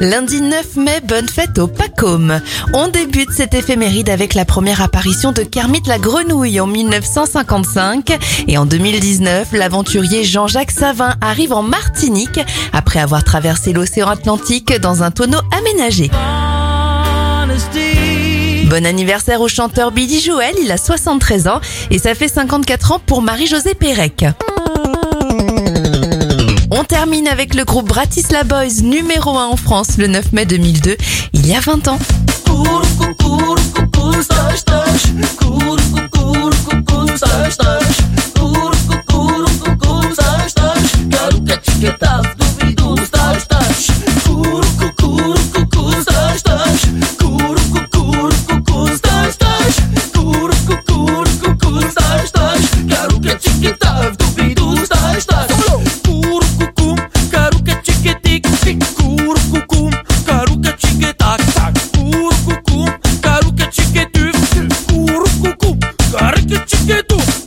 Lundi 9 mai, bonne fête au Pacôme. On débute cette éphéméride avec la première apparition de Kermit la grenouille en 1955. Et en 2019, l'aventurier Jean-Jacques Savin arrive en Martinique après avoir traversé l'océan Atlantique dans un tonneau aménagé. Bon anniversaire au chanteur Billy Joel, il a 73 ans et ça fait 54 ans pour Marie-Josée Pérec. Termine avec le groupe Bratislava Boys numéro 1 en France le 9 mai 2002, il y a 20 ans. mosquito